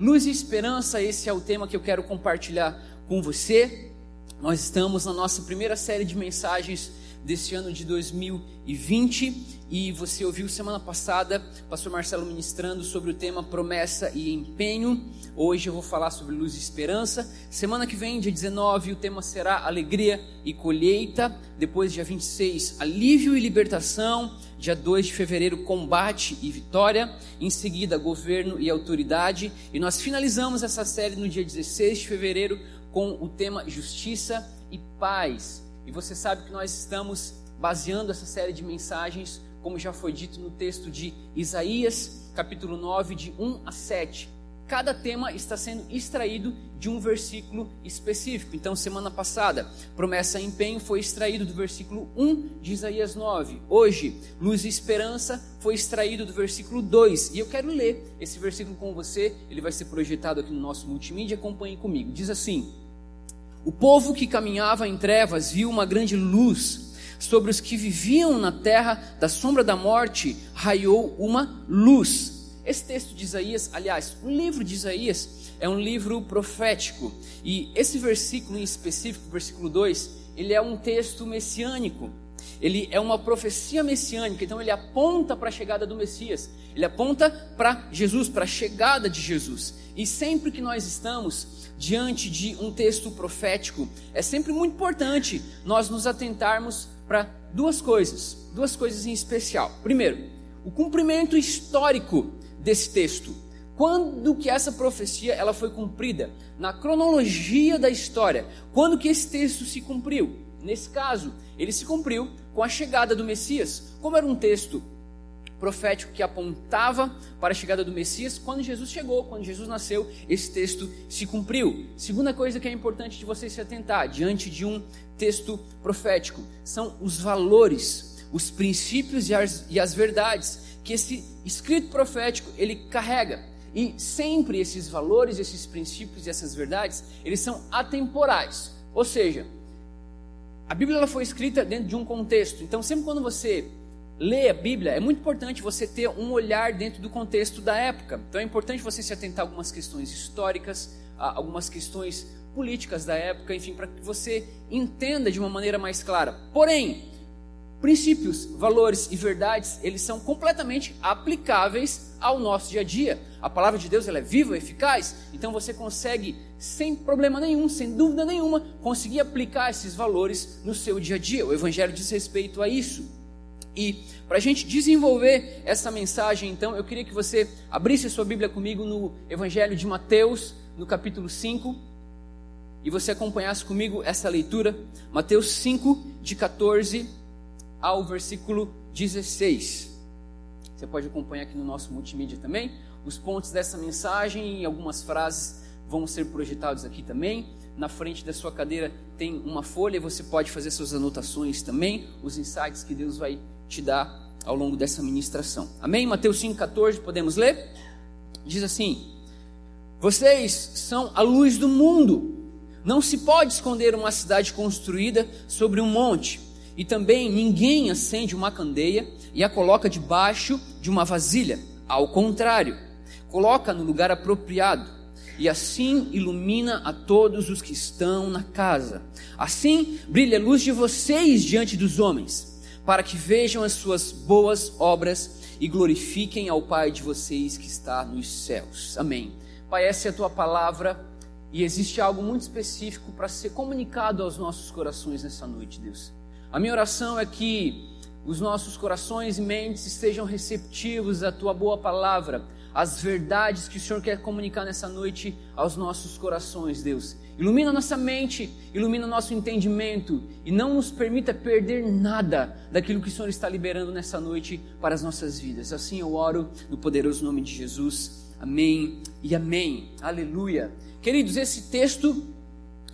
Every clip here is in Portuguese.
Luz e esperança, esse é o tema que eu quero compartilhar com você. Nós estamos na nossa primeira série de mensagens desse ano de 2020 e você ouviu semana passada o pastor Marcelo ministrando sobre o tema promessa e empenho. Hoje eu vou falar sobre luz e esperança. Semana que vem, dia 19, o tema será alegria e colheita. Depois, dia 26, alívio e libertação. Dia 2 de fevereiro, combate e vitória. Em seguida, governo e autoridade. E nós finalizamos essa série no dia 16 de fevereiro com o tema justiça e paz. E você sabe que nós estamos baseando essa série de mensagens, como já foi dito no texto de Isaías, capítulo 9, de 1 a 7. Cada tema está sendo extraído de um versículo específico. Então, semana passada, promessa e empenho foi extraído do versículo 1 de Isaías 9. Hoje, luz e esperança foi extraído do versículo 2. E eu quero ler esse versículo com você. Ele vai ser projetado aqui no nosso multimídia. Acompanhe comigo. Diz assim: o povo que caminhava em trevas viu uma grande luz. Sobre os que viviam na terra da sombra da morte, raiou uma luz. Esse texto de Isaías, aliás, o livro de Isaías é um livro profético. E esse versículo em específico, versículo 2, ele é um texto messiânico. Ele é uma profecia messiânica, então ele aponta para a chegada do Messias. Ele aponta para Jesus, para a chegada de Jesus. E sempre que nós estamos diante de um texto profético, é sempre muito importante nós nos atentarmos para duas coisas, duas coisas em especial. Primeiro, o cumprimento histórico desse texto. Quando que essa profecia ela foi cumprida? Na cronologia da história. Quando que esse texto se cumpriu? Nesse caso, ele se cumpriu com a chegada do Messias. Como era um texto profético que apontava para a chegada do Messias, quando Jesus chegou, quando Jesus nasceu, esse texto se cumpriu. Segunda coisa que é importante de você se atentar diante de um texto profético são os valores, os princípios e as, e as verdades que esse escrito profético ele carrega. E sempre esses valores, esses princípios e essas verdades, eles são atemporais. Ou seja, a Bíblia ela foi escrita dentro de um contexto. Então, sempre quando você ler a Bíblia, é muito importante você ter um olhar dentro do contexto da época. Então é importante você se atentar a algumas questões históricas, a algumas questões políticas da época, enfim, para que você entenda de uma maneira mais clara. Porém, princípios, valores e verdades, eles são completamente aplicáveis ao nosso dia a dia. A palavra de Deus ela é viva, eficaz, então você consegue, sem problema nenhum, sem dúvida nenhuma, conseguir aplicar esses valores no seu dia a dia. O Evangelho diz respeito a isso. E para a gente desenvolver essa mensagem, então, eu queria que você abrisse a sua Bíblia comigo no Evangelho de Mateus, no capítulo 5, e você acompanhasse comigo essa leitura, Mateus 5, de 14 ao versículo 16. Você pode acompanhar aqui no nosso multimídia também. Os pontos dessa mensagem e algumas frases vão ser projetados aqui também. Na frente da sua cadeira tem uma folha, você pode fazer suas anotações também, os insights que Deus vai te dar ao longo dessa ministração. Amém? Mateus 5,14, podemos ler? Diz assim: Vocês são a luz do mundo. Não se pode esconder uma cidade construída sobre um monte. E também ninguém acende uma candeia e a coloca debaixo de uma vasilha. Ao contrário, coloca no lugar apropriado e assim ilumina a todos os que estão na casa. Assim brilha a luz de vocês diante dos homens para que vejam as suas boas obras e glorifiquem ao Pai de vocês que está nos céus. Amém. Pai, essa é a tua palavra e existe algo muito específico para ser comunicado aos nossos corações nessa noite, Deus. A minha oração é que os nossos corações e mentes estejam receptivos à tua boa palavra, às verdades que o Senhor quer comunicar nessa noite aos nossos corações, Deus. Ilumina nossa mente, ilumina nosso entendimento e não nos permita perder nada daquilo que o Senhor está liberando nessa noite para as nossas vidas. Assim eu oro no poderoso nome de Jesus. Amém e amém. Aleluia. Queridos, esse texto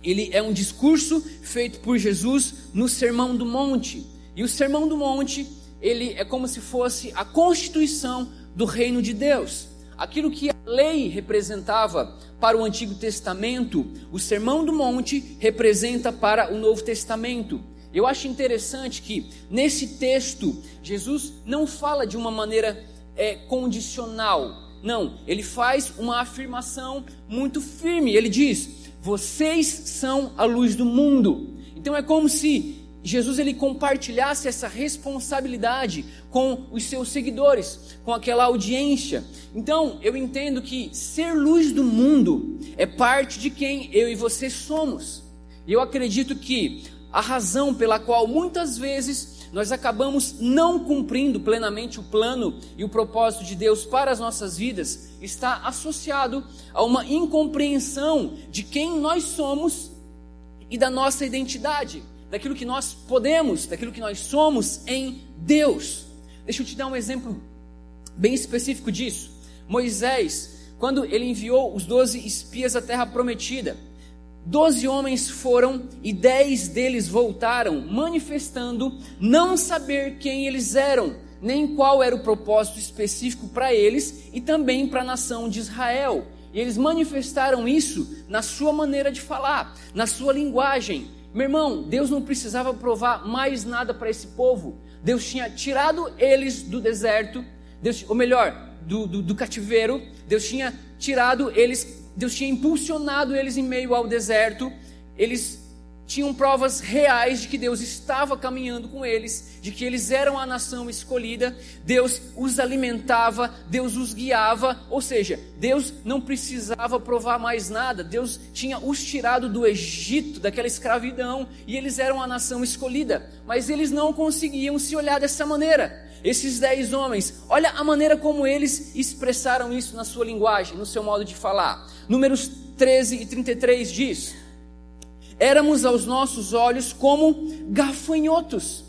ele é um discurso feito por Jesus no Sermão do Monte. E o Sermão do Monte, ele é como se fosse a constituição do reino de Deus. Aquilo que a lei representava para o Antigo Testamento, o Sermão do Monte representa para o Novo Testamento. Eu acho interessante que nesse texto Jesus não fala de uma maneira é, condicional, Não, ele faz uma afirmação muito firme. Ele diz: Vocês são a luz do mundo. Então é como se Jesus ele compartilhasse essa responsabilidade com os seus seguidores, com aquela audiência. Então, eu entendo que ser luz do mundo é parte de quem eu e você somos. E eu acredito que a razão pela qual muitas vezes nós acabamos não cumprindo plenamente o plano e o propósito de Deus para as nossas vidas está associado a uma incompreensão de quem nós somos e da nossa identidade daquilo que nós podemos, daquilo que nós somos em Deus. Deixa eu te dar um exemplo bem específico disso. Moisés, quando ele enviou os doze espias à terra prometida, doze homens foram e dez deles voltaram, manifestando não saber quem eles eram, nem qual era o propósito específico para eles e também para a nação de Israel. E eles manifestaram isso na sua maneira de falar, na sua linguagem, meu irmão, Deus não precisava provar mais nada para esse povo. Deus tinha tirado eles do deserto, Deus, ou melhor, do, do, do cativeiro. Deus tinha tirado eles, Deus tinha impulsionado eles em meio ao deserto. Eles tinham provas reais de que Deus estava caminhando com eles, de que eles eram a nação escolhida, Deus os alimentava, Deus os guiava, ou seja, Deus não precisava provar mais nada, Deus tinha os tirado do Egito, daquela escravidão, e eles eram a nação escolhida, mas eles não conseguiam se olhar dessa maneira. Esses dez homens, olha a maneira como eles expressaram isso na sua linguagem, no seu modo de falar. Números 13 e 33 diz éramos aos nossos olhos como gafanhotos,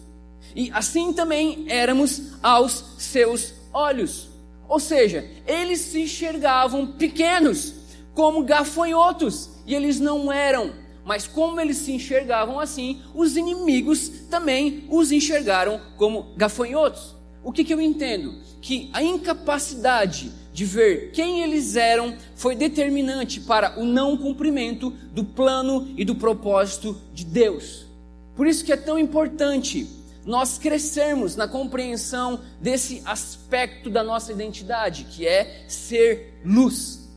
e assim também éramos aos seus olhos. Ou seja, eles se enxergavam pequenos, como gafanhotos, e eles não eram. Mas como eles se enxergavam assim, os inimigos também os enxergaram como gafanhotos. O que, que eu entendo? Que a incapacidade de ver quem eles eram foi determinante para o não cumprimento do plano e do propósito de Deus. Por isso que é tão importante nós crescermos na compreensão desse aspecto da nossa identidade, que é ser luz.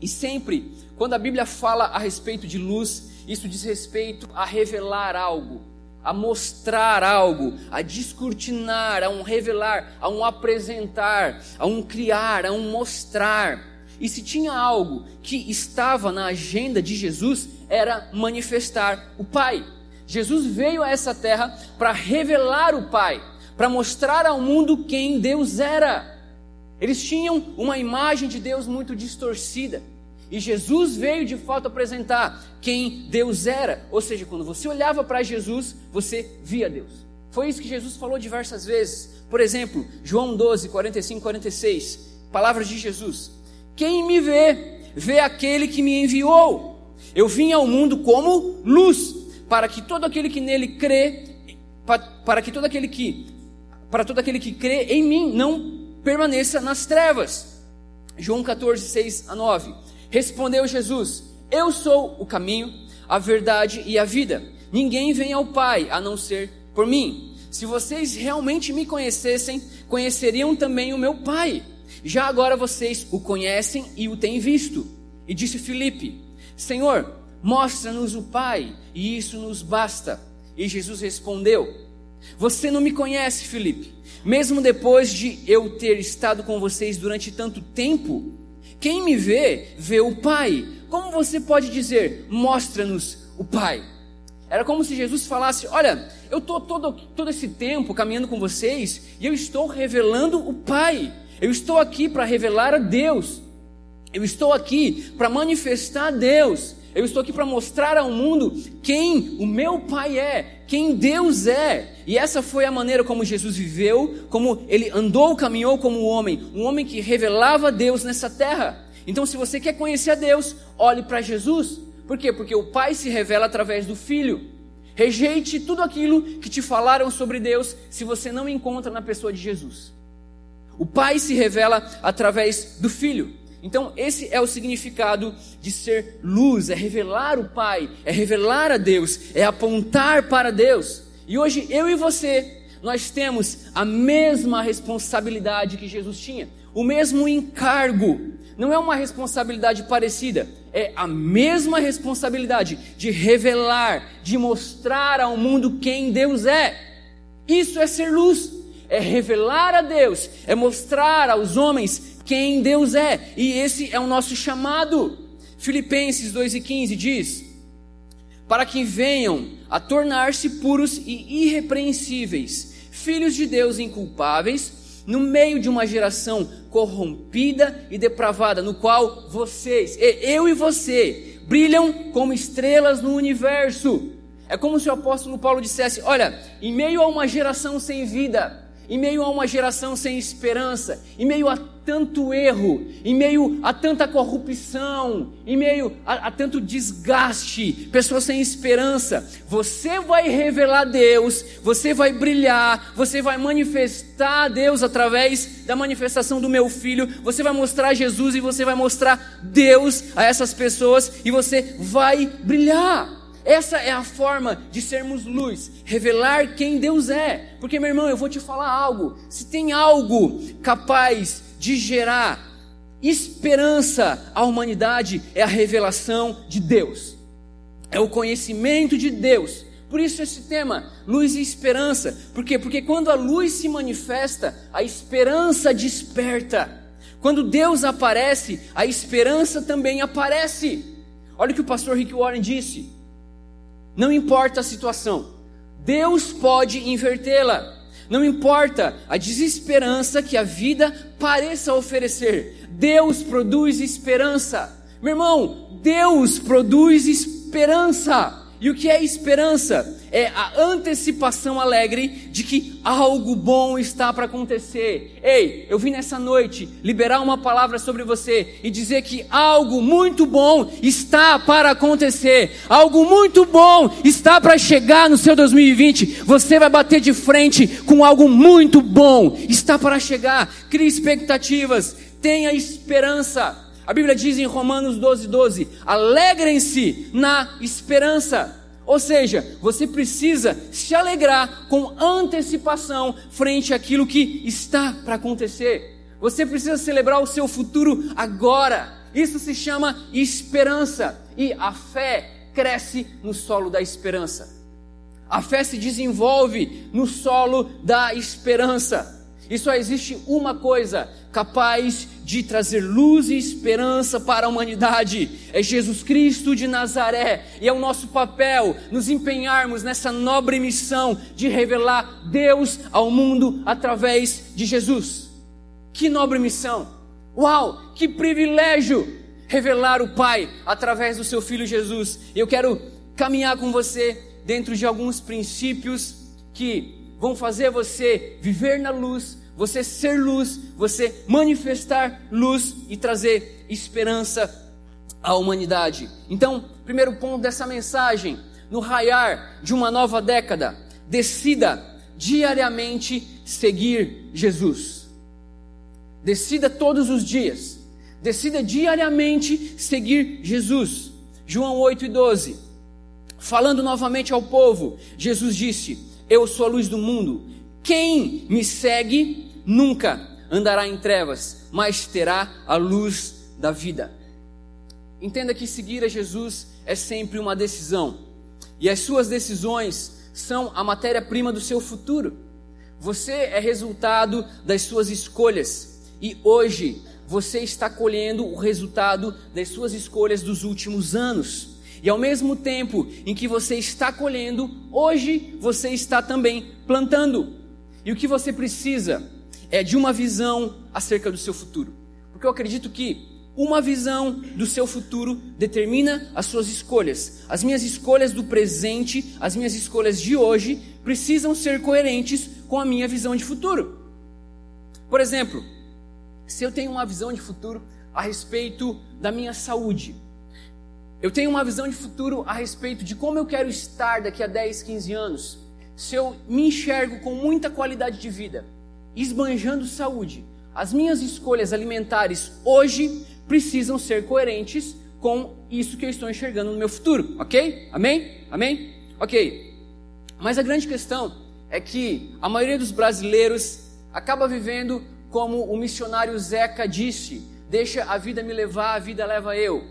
E sempre, quando a Bíblia fala a respeito de luz, isso diz respeito a revelar algo a mostrar algo, a descortinar, a um revelar, a um apresentar, a um criar, a um mostrar. E se tinha algo que estava na agenda de Jesus, era manifestar o Pai. Jesus veio a essa terra para revelar o Pai, para mostrar ao mundo quem Deus era. Eles tinham uma imagem de Deus muito distorcida. E Jesus veio de fato apresentar quem Deus era. Ou seja, quando você olhava para Jesus, você via Deus. Foi isso que Jesus falou diversas vezes. Por exemplo, João 12, 45, 46. Palavras de Jesus: Quem me vê, vê aquele que me enviou. Eu vim ao mundo como luz, para que todo aquele que nele crê, para que todo aquele que para todo aquele que crê em mim não permaneça nas trevas. João 14, 6 a 9. Respondeu Jesus: Eu sou o caminho, a verdade e a vida. Ninguém vem ao Pai a não ser por mim. Se vocês realmente me conhecessem, conheceriam também o meu Pai. Já agora vocês o conhecem e o têm visto. E disse Filipe: Senhor, mostra-nos o Pai, e isso nos basta. E Jesus respondeu: Você não me conhece, Filipe, mesmo depois de eu ter estado com vocês durante tanto tempo. Quem me vê, vê o Pai. Como você pode dizer, mostra-nos o Pai? Era como se Jesus falasse: Olha, eu estou todo, todo esse tempo caminhando com vocês e eu estou revelando o Pai. Eu estou aqui para revelar a Deus. Eu estou aqui para manifestar a Deus. Eu estou aqui para mostrar ao mundo quem o meu Pai é, quem Deus é. E essa foi a maneira como Jesus viveu, como ele andou, caminhou como homem, um homem que revelava Deus nessa terra. Então, se você quer conhecer a Deus, olhe para Jesus. Por quê? Porque o Pai se revela através do Filho. Rejeite tudo aquilo que te falaram sobre Deus se você não encontra na pessoa de Jesus. O Pai se revela através do Filho. Então, esse é o significado de ser luz, é revelar o Pai, é revelar a Deus, é apontar para Deus. E hoje eu e você, nós temos a mesma responsabilidade que Jesus tinha. o mesmo encargo. Não é uma responsabilidade parecida, é a mesma responsabilidade de revelar, de mostrar ao mundo quem Deus é. Isso é ser luz, é revelar a Deus, é mostrar aos homens quem Deus é, e esse é o nosso chamado. Filipenses 2,15 diz: Para que venham a tornar-se puros e irrepreensíveis, filhos de Deus inculpáveis, no meio de uma geração corrompida e depravada, no qual vocês, eu e você, brilham como estrelas no universo. É como se o apóstolo Paulo dissesse: Olha, em meio a uma geração sem vida, em meio a uma geração sem esperança, em meio a tanto erro, em meio a tanta corrupção, em meio a, a, tanto desgaste, pessoas sem esperança, você vai revelar Deus, você vai brilhar, você vai manifestar Deus através da manifestação do meu filho, você vai mostrar Jesus e você vai mostrar Deus a essas pessoas e você vai brilhar. Essa é a forma de sermos luz, revelar quem Deus é. Porque, meu irmão, eu vou te falar algo. Se tem algo capaz de gerar esperança à humanidade, é a revelação de Deus, é o conhecimento de Deus. Por isso esse tema, luz e esperança. Por quê? Porque quando a luz se manifesta, a esperança desperta. Quando Deus aparece, a esperança também aparece. Olha o que o pastor Rick Warren disse. Não importa a situação, Deus pode invertê-la. Não importa a desesperança que a vida pareça oferecer, Deus produz esperança. Meu irmão, Deus produz esperança. E o que é esperança? É a antecipação alegre de que algo bom está para acontecer. Ei, eu vim nessa noite liberar uma palavra sobre você e dizer que algo muito bom está para acontecer. Algo muito bom está para chegar no seu 2020. Você vai bater de frente com algo muito bom. Está para chegar. Crie expectativas. Tenha esperança. A Bíblia diz em Romanos 12, 12: alegrem-se na esperança. Ou seja, você precisa se alegrar com antecipação frente àquilo que está para acontecer. Você precisa celebrar o seu futuro agora. Isso se chama esperança. E a fé cresce no solo da esperança. A fé se desenvolve no solo da esperança. E só existe uma coisa capaz de trazer luz e esperança para a humanidade: é Jesus Cristo de Nazaré. E é o nosso papel nos empenharmos nessa nobre missão de revelar Deus ao mundo através de Jesus. Que nobre missão! Uau, que privilégio! Revelar o Pai através do seu Filho Jesus. Eu quero caminhar com você dentro de alguns princípios que vão fazer você viver na luz você ser luz, você manifestar luz e trazer esperança à humanidade. Então, primeiro ponto dessa mensagem, no raiar de uma nova década, decida diariamente seguir Jesus. Decida todos os dias. Decida diariamente seguir Jesus. João 8 e 12. Falando novamente ao povo, Jesus disse: Eu sou a luz do mundo. Quem me segue nunca andará em trevas, mas terá a luz da vida. Entenda que seguir a Jesus é sempre uma decisão, e as suas decisões são a matéria-prima do seu futuro. Você é resultado das suas escolhas, e hoje você está colhendo o resultado das suas escolhas dos últimos anos. E ao mesmo tempo em que você está colhendo, hoje você está também plantando. E o que você precisa é de uma visão acerca do seu futuro. Porque eu acredito que uma visão do seu futuro determina as suas escolhas. As minhas escolhas do presente, as minhas escolhas de hoje, precisam ser coerentes com a minha visão de futuro. Por exemplo, se eu tenho uma visão de futuro a respeito da minha saúde, eu tenho uma visão de futuro a respeito de como eu quero estar daqui a 10, 15 anos, se eu me enxergo com muita qualidade de vida, esbanjando saúde, as minhas escolhas alimentares hoje precisam ser coerentes com isso que eu estou enxergando no meu futuro, ok? Amém? Amém? Ok. Mas a grande questão é que a maioria dos brasileiros acaba vivendo como o missionário Zeca disse: deixa a vida me levar, a vida leva eu.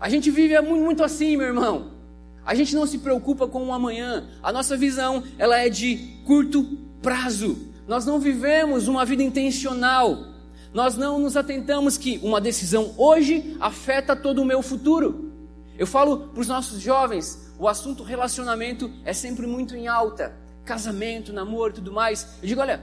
A gente vive muito assim, meu irmão. A gente não se preocupa com o amanhã. A nossa visão, ela é de curto prazo. Nós não vivemos uma vida intencional. Nós não nos atentamos que uma decisão hoje afeta todo o meu futuro. Eu falo para os nossos jovens, o assunto relacionamento é sempre muito em alta. Casamento, namoro tudo mais. Eu digo, olha,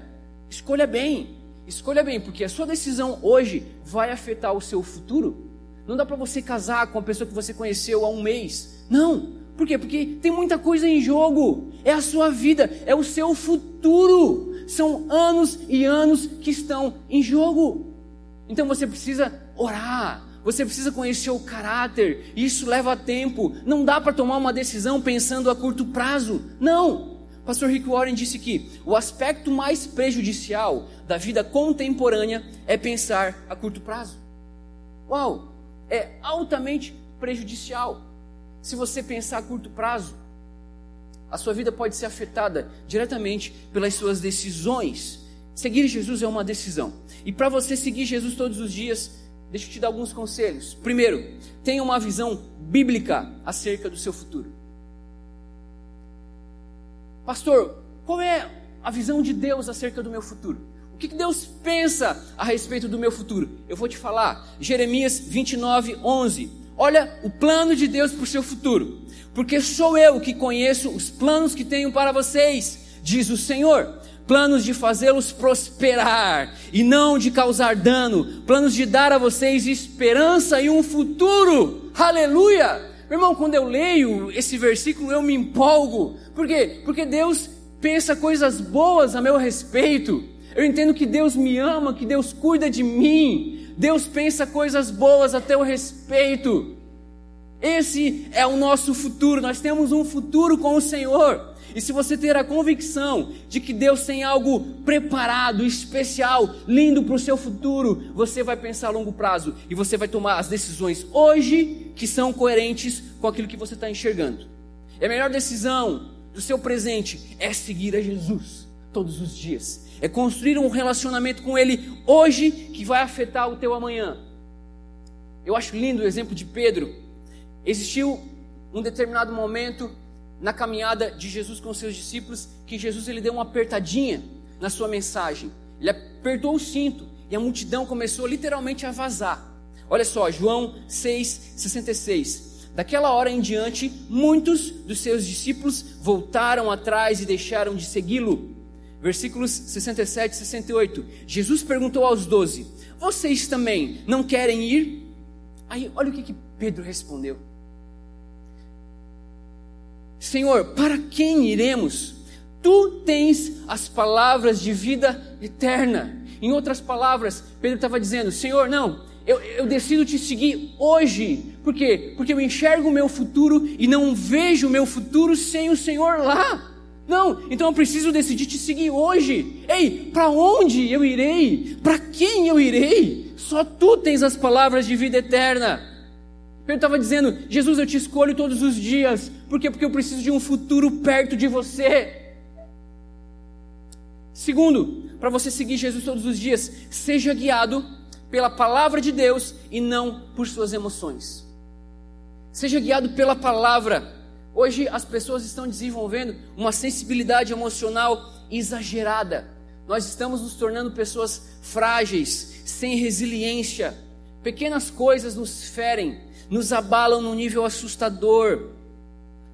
escolha bem. Escolha bem, porque a sua decisão hoje vai afetar o seu futuro. Não dá para você casar com a pessoa que você conheceu há um mês. Não. Por quê? Porque tem muita coisa em jogo. É a sua vida, é o seu futuro. São anos e anos que estão em jogo. Então você precisa orar. Você precisa conhecer o caráter. Isso leva tempo. Não dá para tomar uma decisão pensando a curto prazo. Não. Pastor Rick Warren disse que o aspecto mais prejudicial da vida contemporânea é pensar a curto prazo. Uau! É altamente prejudicial. Se você pensar a curto prazo, a sua vida pode ser afetada diretamente pelas suas decisões. Seguir Jesus é uma decisão. E para você seguir Jesus todos os dias, deixa eu te dar alguns conselhos. Primeiro, tenha uma visão bíblica acerca do seu futuro. Pastor, qual é a visão de Deus acerca do meu futuro? O que Deus pensa a respeito do meu futuro? Eu vou te falar. Jeremias 29, 11. Olha o plano de Deus para o seu futuro. Porque sou eu que conheço os planos que tenho para vocês, diz o Senhor. Planos de fazê-los prosperar e não de causar dano. Planos de dar a vocês esperança e um futuro. Aleluia! Meu irmão, quando eu leio esse versículo, eu me empolgo. Por quê? Porque Deus pensa coisas boas a meu respeito. Eu entendo que Deus me ama, que Deus cuida de mim. Deus pensa coisas boas a teu respeito. Esse é o nosso futuro. Nós temos um futuro com o Senhor. E se você ter a convicção de que Deus tem algo preparado, especial, lindo para o seu futuro, você vai pensar a longo prazo e você vai tomar as decisões hoje que são coerentes com aquilo que você está enxergando. E a melhor decisão do seu presente é seguir a Jesus todos os dias. É construir um relacionamento com Ele hoje que vai afetar o teu amanhã. Eu acho lindo o exemplo de Pedro. Existiu um determinado momento na caminhada de Jesus com seus discípulos que Jesus ele deu uma apertadinha na sua mensagem. Ele apertou o cinto e a multidão começou literalmente a vazar. Olha só, João 6:66. Daquela hora em diante, muitos dos seus discípulos voltaram atrás e deixaram de segui-lo. Versículos 67 e 68. Jesus perguntou aos doze: Vocês também não querem ir? Aí, olha o que, que Pedro respondeu. Senhor, para quem iremos? Tu tens as palavras de vida eterna. Em outras palavras, Pedro estava dizendo: Senhor, não, eu, eu, decido te seguir hoje. Por quê? Porque eu enxergo o meu futuro e não vejo o meu futuro sem o Senhor lá. Não, então eu preciso decidir te seguir hoje. Ei, para onde eu irei? Para quem eu irei? Só tu tens as palavras de vida eterna. Pedro estava dizendo: Jesus, eu te escolho todos os dias. Por quê? Porque eu preciso de um futuro perto de você. Segundo, para você seguir Jesus todos os dias, seja guiado pela palavra de Deus e não por suas emoções. Seja guiado pela palavra. Hoje as pessoas estão desenvolvendo uma sensibilidade emocional exagerada. Nós estamos nos tornando pessoas frágeis, sem resiliência. Pequenas coisas nos ferem, nos abalam num nível assustador.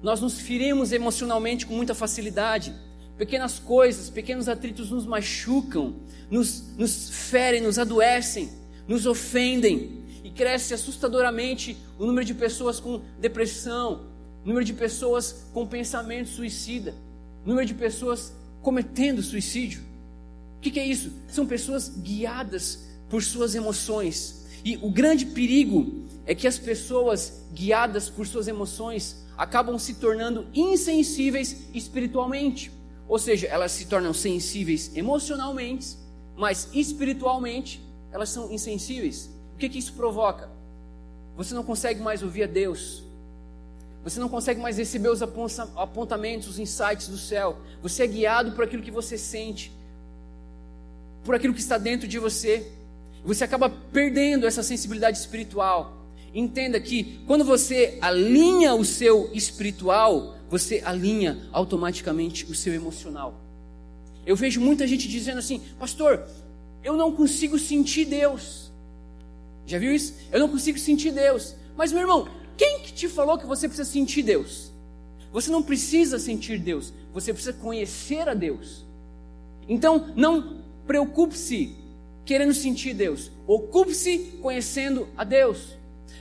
Nós nos ferimos emocionalmente com muita facilidade. Pequenas coisas, pequenos atritos nos machucam, nos, nos ferem, nos adoecem, nos ofendem. E cresce assustadoramente o número de pessoas com depressão, número de pessoas com pensamento suicida, número de pessoas cometendo suicídio. O que, que é isso? São pessoas guiadas por suas emoções. E o grande perigo é que as pessoas guiadas por suas emoções acabam se tornando insensíveis espiritualmente. Ou seja, elas se tornam sensíveis emocionalmente, mas espiritualmente elas são insensíveis. O que, que isso provoca? Você não consegue mais ouvir a Deus. Você não consegue mais receber os apontamentos, os insights do céu. Você é guiado por aquilo que você sente. por aquilo que está dentro de você. Você acaba perdendo essa sensibilidade espiritual. Entenda que quando você alinha o seu espiritual, você alinha automaticamente o seu emocional. Eu vejo muita gente dizendo assim, pastor, eu não consigo sentir Deus. Já viu isso? Eu não consigo sentir Deus. Mas meu irmão, te falou que você precisa sentir Deus? Você não precisa sentir Deus, você precisa conhecer a Deus. Então, não preocupe-se querendo sentir Deus, ocupe-se conhecendo a Deus.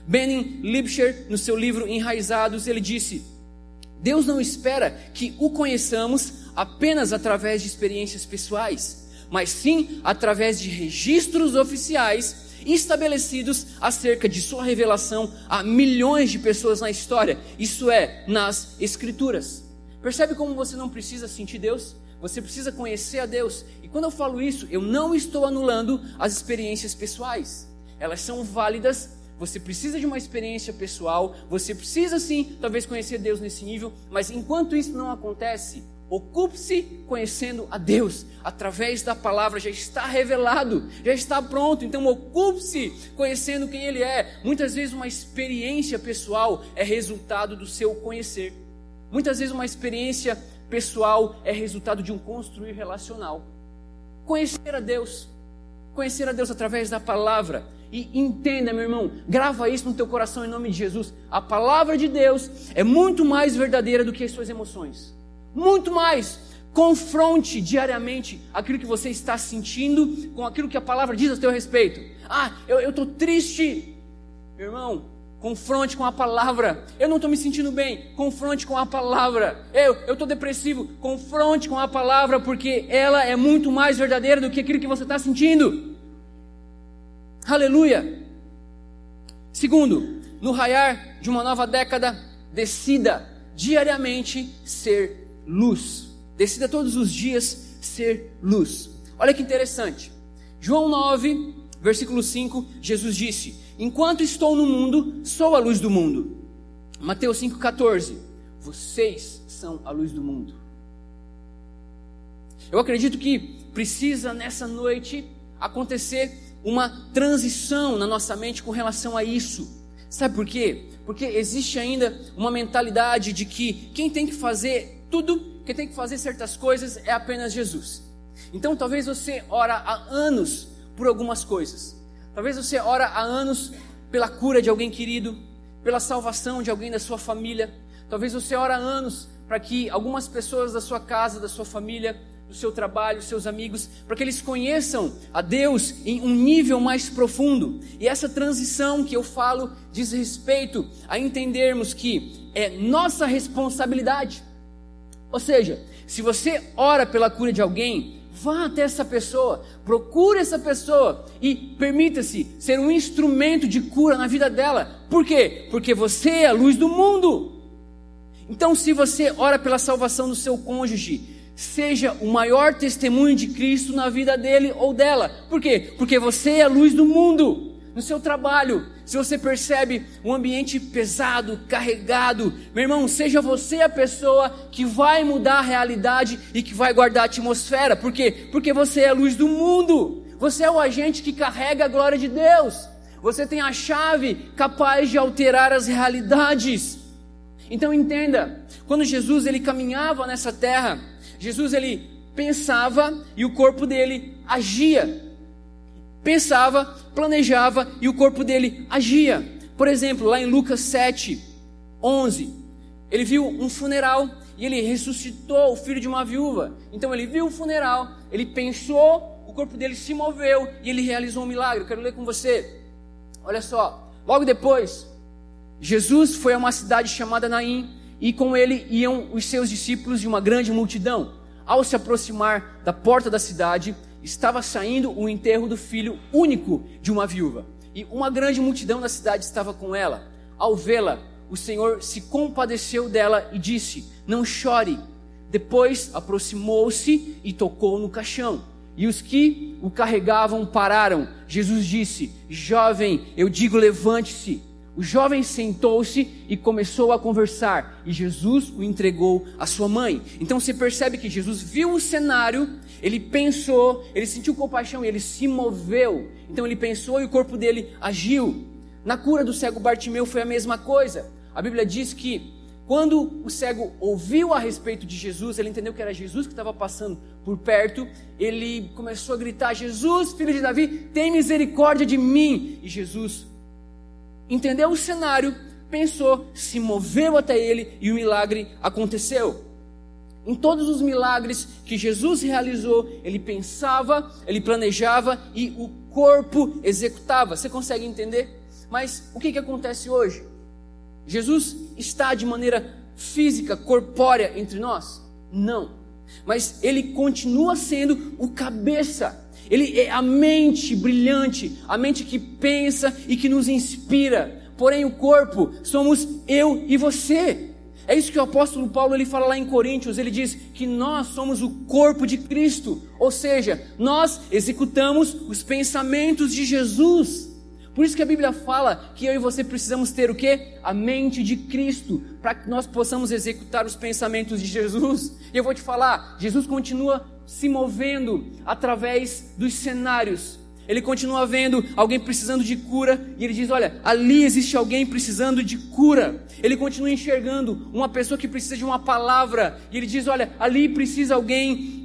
Benning Lipscher, no seu livro Enraizados, ele disse: Deus não espera que o conheçamos apenas através de experiências pessoais, mas sim através de registros oficiais estabelecidos acerca de sua revelação a milhões de pessoas na história, isso é, nas Escrituras. Percebe como você não precisa sentir Deus? Você precisa conhecer a Deus. E quando eu falo isso, eu não estou anulando as experiências pessoais. Elas são válidas. Você precisa de uma experiência pessoal. Você precisa sim, talvez conhecer Deus nesse nível. Mas enquanto isso não acontece, Ocupe-se conhecendo a Deus através da palavra, já está revelado, já está pronto. Então, ocupe-se conhecendo quem Ele é. Muitas vezes, uma experiência pessoal é resultado do seu conhecer. Muitas vezes, uma experiência pessoal é resultado de um construir relacional. Conhecer a Deus, conhecer a Deus através da palavra. E entenda, meu irmão, grava isso no teu coração em nome de Jesus. A palavra de Deus é muito mais verdadeira do que as suas emoções. Muito mais. Confronte diariamente aquilo que você está sentindo com aquilo que a palavra diz a seu respeito. Ah, eu estou triste. Irmão, confronte com a palavra. Eu não estou me sentindo bem. Confronte com a palavra. Eu estou depressivo. Confronte com a palavra, porque ela é muito mais verdadeira do que aquilo que você está sentindo. Aleluia. Segundo, no raiar de uma nova década, decida diariamente ser luz. Decida todos os dias ser luz. Olha que interessante. João 9, versículo 5, Jesus disse: Enquanto estou no mundo, sou a luz do mundo. Mateus 5,14: Vocês são a luz do mundo. Eu acredito que precisa nessa noite acontecer uma transição na nossa mente com relação a isso. Sabe por quê? Porque existe ainda uma mentalidade de que quem tem que fazer tudo que tem que fazer certas coisas é apenas Jesus. Então talvez você ora há anos por algumas coisas. Talvez você ora há anos pela cura de alguém querido, pela salvação de alguém da sua família. Talvez você ora há anos para que algumas pessoas da sua casa, da sua família, do seu trabalho, seus amigos, para que eles conheçam a Deus em um nível mais profundo. E essa transição que eu falo diz respeito a entendermos que é nossa responsabilidade ou seja, se você ora pela cura de alguém, vá até essa pessoa, procure essa pessoa e permita-se ser um instrumento de cura na vida dela. Por quê? Porque você é a luz do mundo. Então, se você ora pela salvação do seu cônjuge, seja o maior testemunho de Cristo na vida dele ou dela. Por quê? Porque você é a luz do mundo no seu trabalho, se você percebe um ambiente pesado, carregado, meu irmão, seja você a pessoa que vai mudar a realidade e que vai guardar a atmosfera. Por quê? Porque você é a luz do mundo. Você é o agente que carrega a glória de Deus. Você tem a chave capaz de alterar as realidades. Então entenda, quando Jesus ele caminhava nessa terra, Jesus ele pensava e o corpo dele agia pensava, planejava e o corpo dele agia. Por exemplo, lá em Lucas 7, 11, ele viu um funeral e ele ressuscitou o filho de uma viúva. Então ele viu o funeral, ele pensou, o corpo dele se moveu e ele realizou um milagre. Quero ler com você. Olha só, logo depois, Jesus foi a uma cidade chamada Naim e com ele iam os seus discípulos de uma grande multidão. Ao se aproximar da porta da cidade, estava saindo o enterro do filho único de uma viúva. E uma grande multidão da cidade estava com ela. Ao vê-la, o Senhor se compadeceu dela e disse: Não chore. Depois aproximou-se e tocou no caixão. E os que o carregavam pararam. Jesus disse: Jovem, eu digo, levante-se. O jovem sentou-se e começou a conversar, e Jesus o entregou à sua mãe. Então você percebe que Jesus viu o cenário, ele pensou, ele sentiu compaixão e ele se moveu. Então ele pensou e o corpo dele agiu. Na cura do cego Bartimeu foi a mesma coisa. A Bíblia diz que quando o cego ouviu a respeito de Jesus, ele entendeu que era Jesus que estava passando por perto, ele começou a gritar: Jesus, filho de Davi, tem misericórdia de mim. E Jesus entendeu o cenário, pensou, se moveu até ele e o milagre aconteceu. Em todos os milagres que Jesus realizou, ele pensava, ele planejava e o corpo executava. Você consegue entender? Mas o que, que acontece hoje? Jesus está de maneira física, corpórea entre nós? Não. Mas ele continua sendo o cabeça. Ele é a mente brilhante, a mente que pensa e que nos inspira. Porém, o corpo somos eu e você. É isso que o apóstolo Paulo ele fala lá em Coríntios, ele diz que nós somos o corpo de Cristo, ou seja, nós executamos os pensamentos de Jesus. Por isso que a Bíblia fala que eu e você precisamos ter o que? A mente de Cristo, para que nós possamos executar os pensamentos de Jesus. E eu vou te falar, Jesus continua se movendo através dos cenários. Ele continua vendo alguém precisando de cura e ele diz: Olha, ali existe alguém precisando de cura. Ele continua enxergando uma pessoa que precisa de uma palavra e ele diz: Olha, ali precisa alguém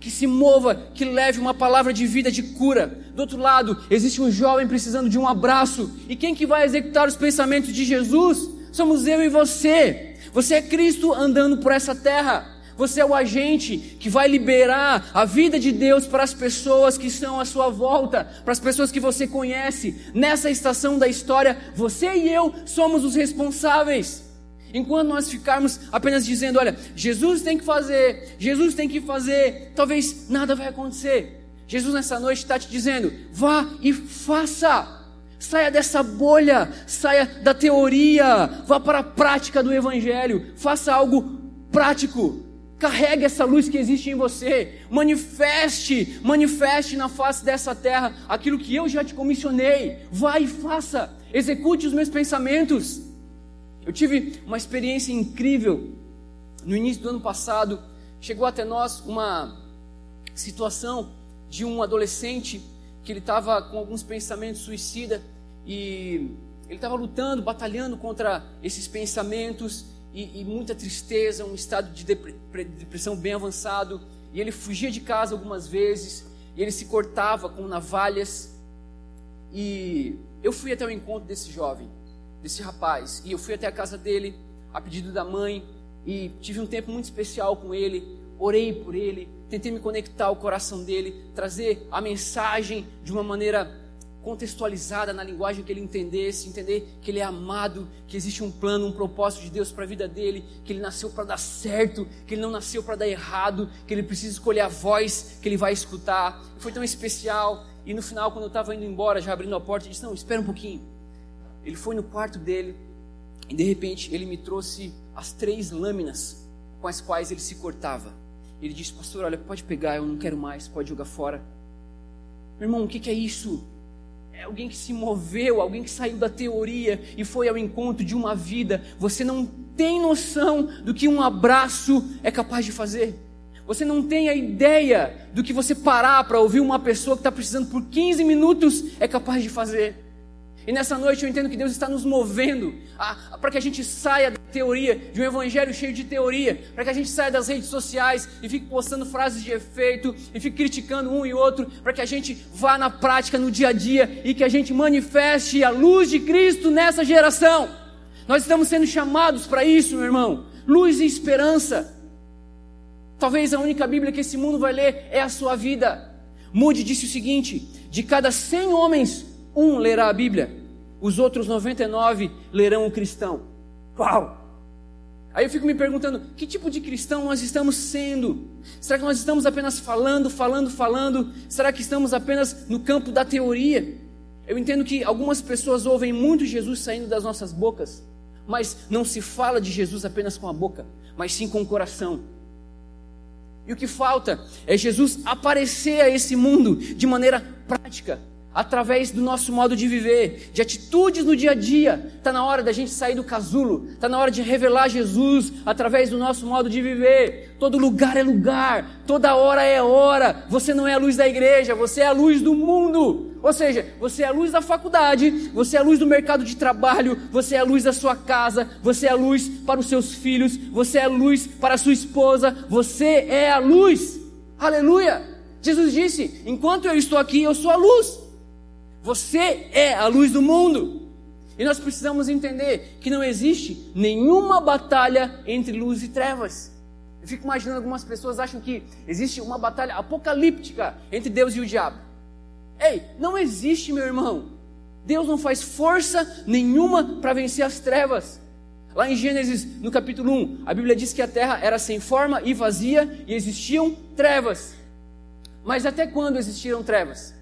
que se mova, que leve uma palavra de vida, de cura. Do outro lado, existe um jovem precisando de um abraço. E quem que vai executar os pensamentos de Jesus? Somos eu e você. Você é Cristo andando por essa terra. Você é o agente que vai liberar a vida de Deus para as pessoas que estão à sua volta, para as pessoas que você conhece. Nessa estação da história, você e eu somos os responsáveis. Enquanto nós ficarmos apenas dizendo, olha, Jesus tem que fazer, Jesus tem que fazer, talvez nada vai acontecer. Jesus nessa noite está te dizendo, vá e faça. Saia dessa bolha, saia da teoria, vá para a prática do Evangelho, faça algo prático. Carregue essa luz que existe em você, manifeste, manifeste na face dessa terra aquilo que eu já te comissionei. Vá e faça, execute os meus pensamentos. Eu tive uma experiência incrível no início do ano passado. Chegou até nós uma situação de um adolescente que ele estava com alguns pensamentos suicida e ele estava lutando, batalhando contra esses pensamentos e, e, muita tristeza, um estado de depressão bem avançado. E ele fugia de casa algumas vezes e ele se cortava com navalhas. E eu fui até o encontro desse jovem desse rapaz. E eu fui até a casa dele, a pedido da mãe, e tive um tempo muito especial com ele. Orei por ele, tentei me conectar ao coração dele, trazer a mensagem de uma maneira contextualizada na linguagem que ele entendesse, entender que ele é amado, que existe um plano, um propósito de Deus para a vida dele, que ele nasceu para dar certo, que ele não nasceu para dar errado, que ele precisa escolher a voz que ele vai escutar. Foi tão especial. E no final, quando eu estava indo embora, já abrindo a porta, ele disse: Não, espera um pouquinho. Ele foi no quarto dele e de repente ele me trouxe as três lâminas com as quais ele se cortava. Ele disse: Pastor, olha, pode pegar, eu não quero mais, pode jogar fora. Meu irmão, o que, que é isso? É alguém que se moveu, alguém que saiu da teoria e foi ao encontro de uma vida. Você não tem noção do que um abraço é capaz de fazer. Você não tem a ideia do que você parar para ouvir uma pessoa que está precisando por 15 minutos é capaz de fazer. E nessa noite eu entendo que Deus está nos movendo para que a gente saia da teoria, de um evangelho cheio de teoria, para que a gente saia das redes sociais e fique postando frases de efeito e fique criticando um e outro, para que a gente vá na prática, no dia a dia e que a gente manifeste a luz de Cristo nessa geração. Nós estamos sendo chamados para isso, meu irmão. Luz e esperança. Talvez a única Bíblia que esse mundo vai ler é a sua vida. Moody disse o seguinte: de cada 100 homens um lerá a Bíblia, os outros 99 lerão o cristão. Uau! Aí eu fico me perguntando, que tipo de cristão nós estamos sendo? Será que nós estamos apenas falando, falando, falando? Será que estamos apenas no campo da teoria? Eu entendo que algumas pessoas ouvem muito Jesus saindo das nossas bocas, mas não se fala de Jesus apenas com a boca, mas sim com o coração. E o que falta é Jesus aparecer a esse mundo de maneira prática, através do nosso modo de viver, de atitudes no dia a dia. Está na hora da gente sair do casulo, está na hora de revelar Jesus através do nosso modo de viver. Todo lugar é lugar, toda hora é hora. Você não é a luz da igreja, você é a luz do mundo. Ou seja, você é a luz da faculdade, você é a luz do mercado de trabalho, você é a luz da sua casa, você é a luz para os seus filhos, você é a luz para a sua esposa, você é a luz. Aleluia! Jesus disse: Enquanto eu estou aqui, eu sou a luz. Você é a luz do mundo. E nós precisamos entender que não existe nenhuma batalha entre luz e trevas. Eu fico imaginando algumas pessoas acham que existe uma batalha apocalíptica entre Deus e o diabo. Ei, não existe, meu irmão. Deus não faz força nenhuma para vencer as trevas. Lá em Gênesis, no capítulo 1, a Bíblia diz que a terra era sem forma e vazia e existiam trevas. Mas até quando existiram trevas?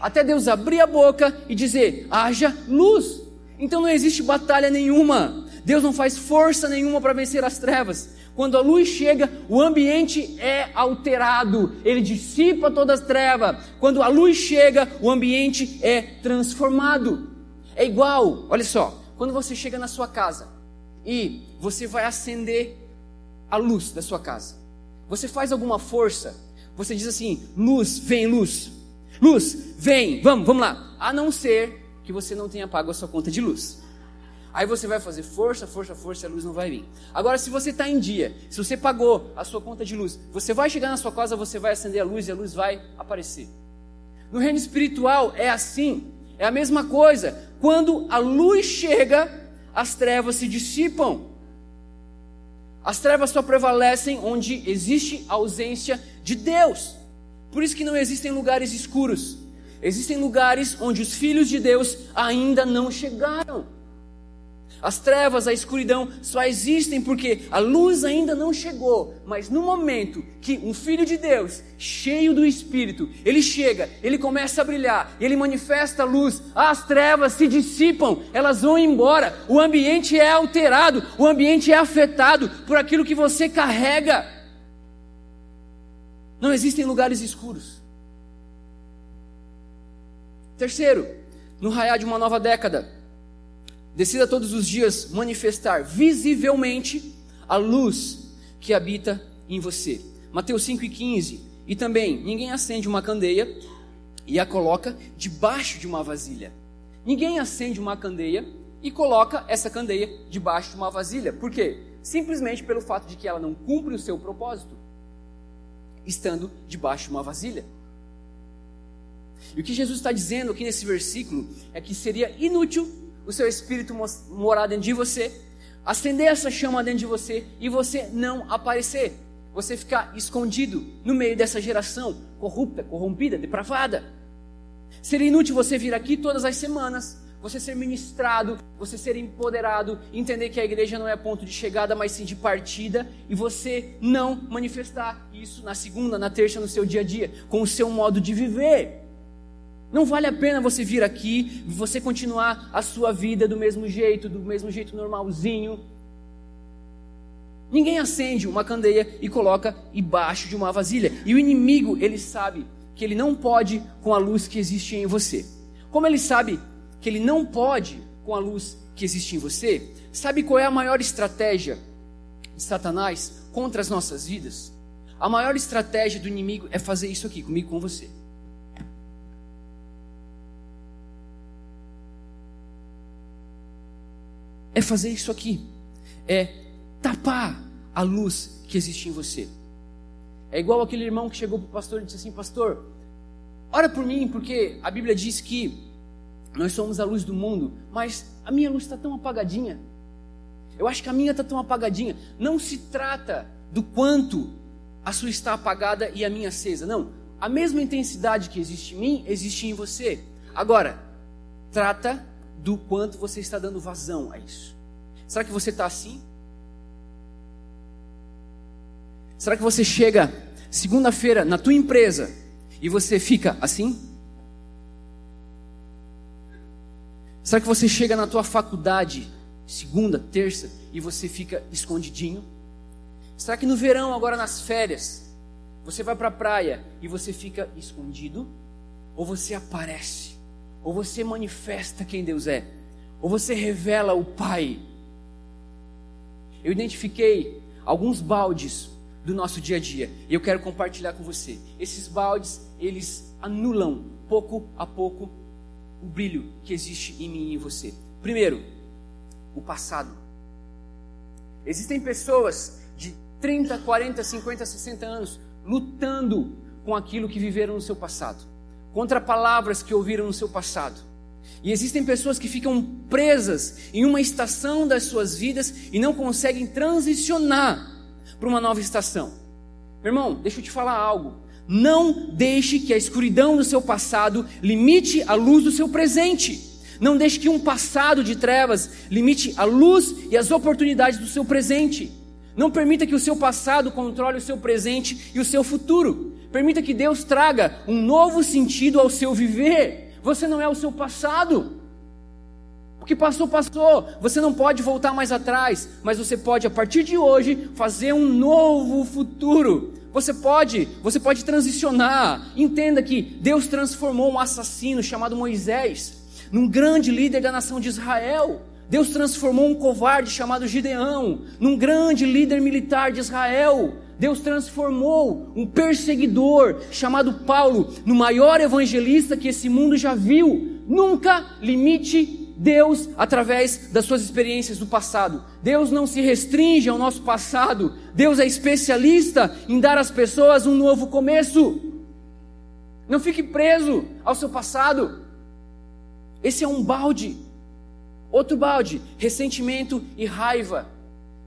Até Deus abrir a boca e dizer: haja luz. Então não existe batalha nenhuma. Deus não faz força nenhuma para vencer as trevas. Quando a luz chega, o ambiente é alterado, ele dissipa toda a treva. Quando a luz chega, o ambiente é transformado. É igual, olha só, quando você chega na sua casa e você vai acender a luz da sua casa. Você faz alguma força, você diz assim: luz, vem luz. Luz, vem, vamos, vamos lá. A não ser que você não tenha pago a sua conta de luz. Aí você vai fazer força, força, força e a luz não vai vir. Agora, se você está em dia, se você pagou a sua conta de luz, você vai chegar na sua casa, você vai acender a luz e a luz vai aparecer. No reino espiritual é assim, é a mesma coisa. Quando a luz chega, as trevas se dissipam. As trevas só prevalecem onde existe ausência de Deus. Por isso que não existem lugares escuros. Existem lugares onde os filhos de Deus ainda não chegaram. As trevas, a escuridão só existem porque a luz ainda não chegou, mas no momento que um filho de Deus, cheio do Espírito, ele chega, ele começa a brilhar, ele manifesta a luz, as trevas se dissipam, elas vão embora, o ambiente é alterado, o ambiente é afetado por aquilo que você carrega. Não existem lugares escuros. Terceiro, no raiar de uma nova década, decida todos os dias manifestar visivelmente a luz que habita em você. Mateus 5,15. E também, ninguém acende uma candeia e a coloca debaixo de uma vasilha. Ninguém acende uma candeia e coloca essa candeia debaixo de uma vasilha. Por quê? Simplesmente pelo fato de que ela não cumpre o seu propósito estando debaixo de uma vasilha. E o que Jesus está dizendo aqui nesse versículo é que seria inútil o seu espírito morar dentro de você, acender essa chama dentro de você e você não aparecer. Você ficar escondido no meio dessa geração corrupta, corrompida, depravada. Seria inútil você vir aqui todas as semanas você ser ministrado, você ser empoderado, entender que a igreja não é ponto de chegada, mas sim de partida, e você não manifestar isso na segunda, na terça, no seu dia a dia, com o seu modo de viver. Não vale a pena você vir aqui, você continuar a sua vida do mesmo jeito, do mesmo jeito normalzinho. Ninguém acende uma candeia e coloca embaixo de uma vasilha. E o inimigo, ele sabe que ele não pode com a luz que existe em você. Como ele sabe que ele não pode com a luz que existe em você, sabe qual é a maior estratégia de Satanás contra as nossas vidas? A maior estratégia do inimigo é fazer isso aqui comigo, com você. É fazer isso aqui. É tapar a luz que existe em você. É igual aquele irmão que chegou para o pastor e disse assim: Pastor, ora por mim, porque a Bíblia diz que nós somos a luz do mundo, mas a minha luz está tão apagadinha. Eu acho que a minha está tão apagadinha. Não se trata do quanto a sua está apagada e a minha acesa. Não. A mesma intensidade que existe em mim, existe em você. Agora, trata do quanto você está dando vazão a isso. Será que você está assim? Será que você chega segunda-feira na tua empresa e você fica assim? Será que você chega na tua faculdade segunda, terça e você fica escondidinho? Será que no verão, agora nas férias, você vai para a praia e você fica escondido? ou você aparece, ou você manifesta quem Deus é, ou você revela o Pai. Eu identifiquei alguns baldes do nosso dia a dia e eu quero compartilhar com você. Esses baldes, eles anulam pouco a pouco o brilho que existe em mim e em você. Primeiro, o passado. Existem pessoas de 30, 40, 50, 60 anos lutando com aquilo que viveram no seu passado, contra palavras que ouviram no seu passado. E existem pessoas que ficam presas em uma estação das suas vidas e não conseguem transicionar para uma nova estação. Irmão, deixa eu te falar algo. Não deixe que a escuridão do seu passado limite a luz do seu presente. Não deixe que um passado de trevas limite a luz e as oportunidades do seu presente. Não permita que o seu passado controle o seu presente e o seu futuro. Permita que Deus traga um novo sentido ao seu viver. Você não é o seu passado. O que passou, passou. Você não pode voltar mais atrás, mas você pode, a partir de hoje, fazer um novo futuro. Você pode, você pode transicionar. Entenda que Deus transformou um assassino chamado Moisés num grande líder da nação de Israel. Deus transformou um covarde chamado Gideão num grande líder militar de Israel. Deus transformou um perseguidor chamado Paulo no maior evangelista que esse mundo já viu. Nunca limite Deus através das suas experiências do passado. Deus não se restringe ao nosso passado. Deus é especialista em dar às pessoas um novo começo. Não fique preso ao seu passado. Esse é um balde. Outro balde, ressentimento e raiva.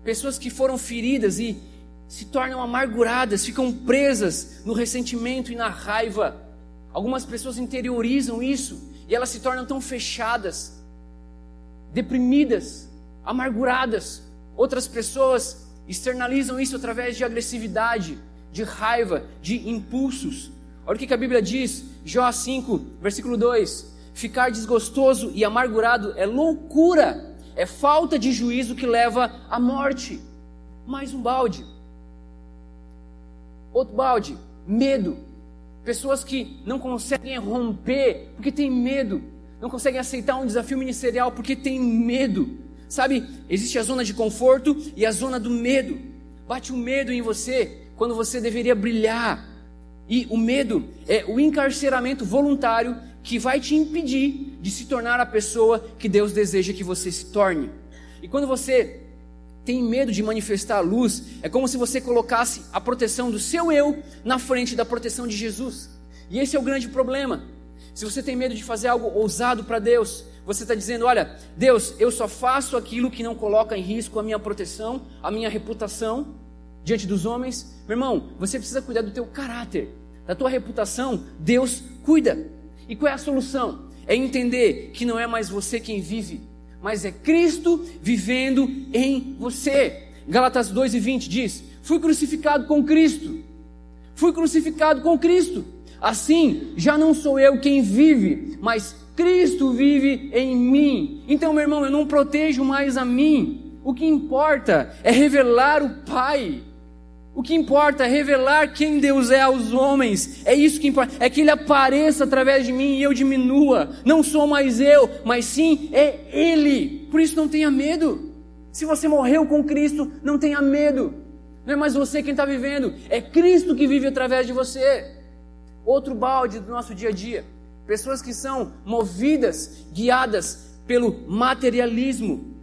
Pessoas que foram feridas e se tornam amarguradas, ficam presas no ressentimento e na raiva. Algumas pessoas interiorizam isso e elas se tornam tão fechadas, deprimidas, amarguradas. Outras pessoas externalizam isso através de agressividade, de raiva, de impulsos. Olha o que a Bíblia diz, Jó 5, versículo 2: Ficar desgostoso e amargurado é loucura, é falta de juízo que leva à morte. Mais um balde. Outro balde, medo. Pessoas que não conseguem romper porque têm medo, não conseguem aceitar um desafio ministerial porque têm medo. Sabe, existe a zona de conforto e a zona do medo. Bate o um medo em você quando você deveria brilhar. E o medo é o encarceramento voluntário que vai te impedir de se tornar a pessoa que Deus deseja que você se torne. E quando você tem medo de manifestar a luz, é como se você colocasse a proteção do seu eu na frente da proteção de Jesus. E esse é o grande problema. Se você tem medo de fazer algo ousado para Deus, você está dizendo: Olha, Deus, eu só faço aquilo que não coloca em risco a minha proteção, a minha reputação diante dos homens. Meu irmão, você precisa cuidar do teu caráter, da tua reputação. Deus cuida. E qual é a solução? É entender que não é mais você quem vive, mas é Cristo vivendo em você. Galatas 2 e 20 diz: Fui crucificado com Cristo. Fui crucificado com Cristo. Assim, já não sou eu quem vive, mas Cristo vive em mim. Então, meu irmão, eu não protejo mais a mim. O que importa é revelar o Pai. O que importa é revelar quem Deus é aos homens. É isso que importa. É que Ele apareça através de mim e eu diminua. Não sou mais eu, mas sim é Ele. Por isso não tenha medo. Se você morreu com Cristo, não tenha medo. Não é mais você quem está vivendo. É Cristo que vive através de você. Outro balde do nosso dia a dia. Pessoas que são movidas, guiadas pelo materialismo.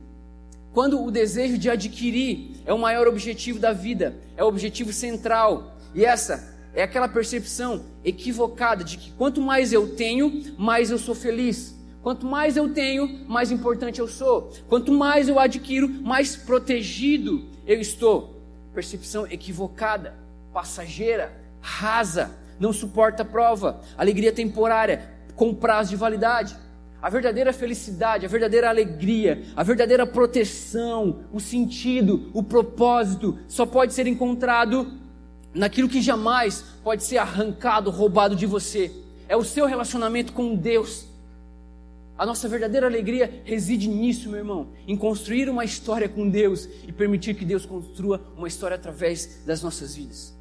Quando o desejo de adquirir é o maior objetivo da vida, é o objetivo central. E essa é aquela percepção equivocada de que quanto mais eu tenho, mais eu sou feliz. Quanto mais eu tenho, mais importante eu sou. Quanto mais eu adquiro, mais protegido eu estou. Percepção equivocada, passageira, rasa, não suporta prova, alegria temporária, com prazo de validade. A verdadeira felicidade, a verdadeira alegria, a verdadeira proteção, o sentido, o propósito só pode ser encontrado naquilo que jamais pode ser arrancado, roubado de você. É o seu relacionamento com Deus. A nossa verdadeira alegria reside nisso, meu irmão, em construir uma história com Deus e permitir que Deus construa uma história através das nossas vidas.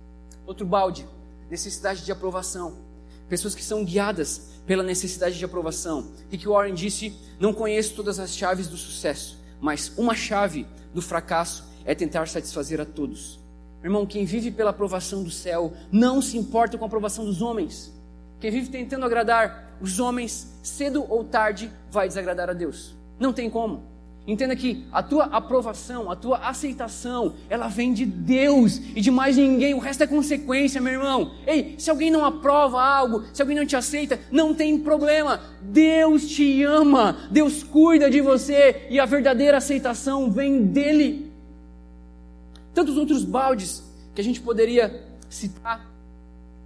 Outro balde, necessidade de aprovação. Pessoas que são guiadas pela necessidade de aprovação. Rick Warren disse: Não conheço todas as chaves do sucesso, mas uma chave do fracasso é tentar satisfazer a todos. Irmão, quem vive pela aprovação do céu não se importa com a aprovação dos homens. Quem vive tentando agradar os homens, cedo ou tarde, vai desagradar a Deus. Não tem como. Entenda que a tua aprovação, a tua aceitação, ela vem de Deus e de mais ninguém. O resto é consequência, meu irmão. Ei, se alguém não aprova algo, se alguém não te aceita, não tem problema. Deus te ama, Deus cuida de você e a verdadeira aceitação vem dele. Tantos outros baldes que a gente poderia citar.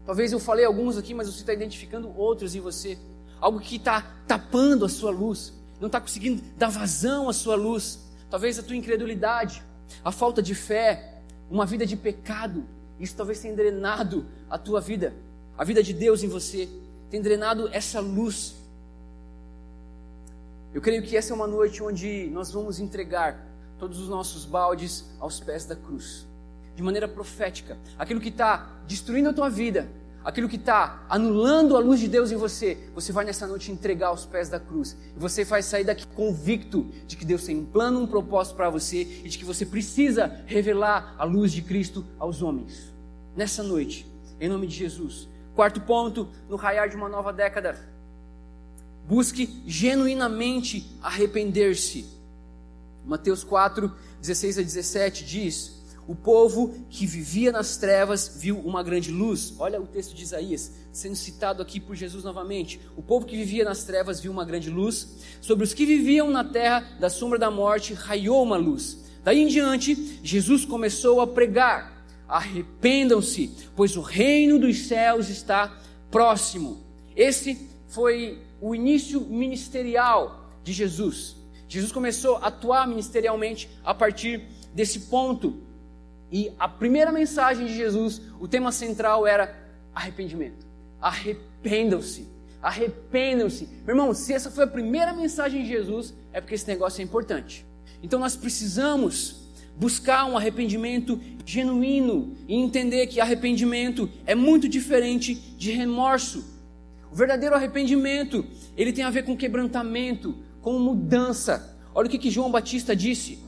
Talvez eu falei alguns aqui, mas você está identificando outros em você. Algo que está tapando a sua luz não está conseguindo dar vazão à sua luz. Talvez a tua incredulidade, a falta de fé, uma vida de pecado, isso talvez tenha drenado a tua vida, a vida de Deus em você, tem drenado essa luz. Eu creio que essa é uma noite onde nós vamos entregar todos os nossos baldes aos pés da cruz, de maneira profética. Aquilo que está destruindo a tua vida, aquilo que está anulando a luz de Deus em você, você vai nessa noite entregar aos pés da cruz. E você vai sair daqui convicto de que Deus tem um plano, um propósito para você e de que você precisa revelar a luz de Cristo aos homens. Nessa noite, em nome de Jesus. Quarto ponto, no raiar de uma nova década. Busque genuinamente arrepender-se. Mateus 4, 16 a 17 diz: o povo que vivia nas trevas viu uma grande luz. Olha o texto de Isaías, sendo citado aqui por Jesus novamente. O povo que vivia nas trevas viu uma grande luz. Sobre os que viviam na terra da sombra da morte raiou uma luz. Daí em diante, Jesus começou a pregar: arrependam-se, pois o reino dos céus está próximo. Esse foi o início ministerial de Jesus. Jesus começou a atuar ministerialmente a partir desse ponto. E a primeira mensagem de Jesus, o tema central era arrependimento. Arrependam-se. Arrependam-se. Meu irmão, se essa foi a primeira mensagem de Jesus, é porque esse negócio é importante. Então nós precisamos buscar um arrependimento genuíno e entender que arrependimento é muito diferente de remorso. O verdadeiro arrependimento, ele tem a ver com quebrantamento, com mudança. Olha o que, que João Batista disse.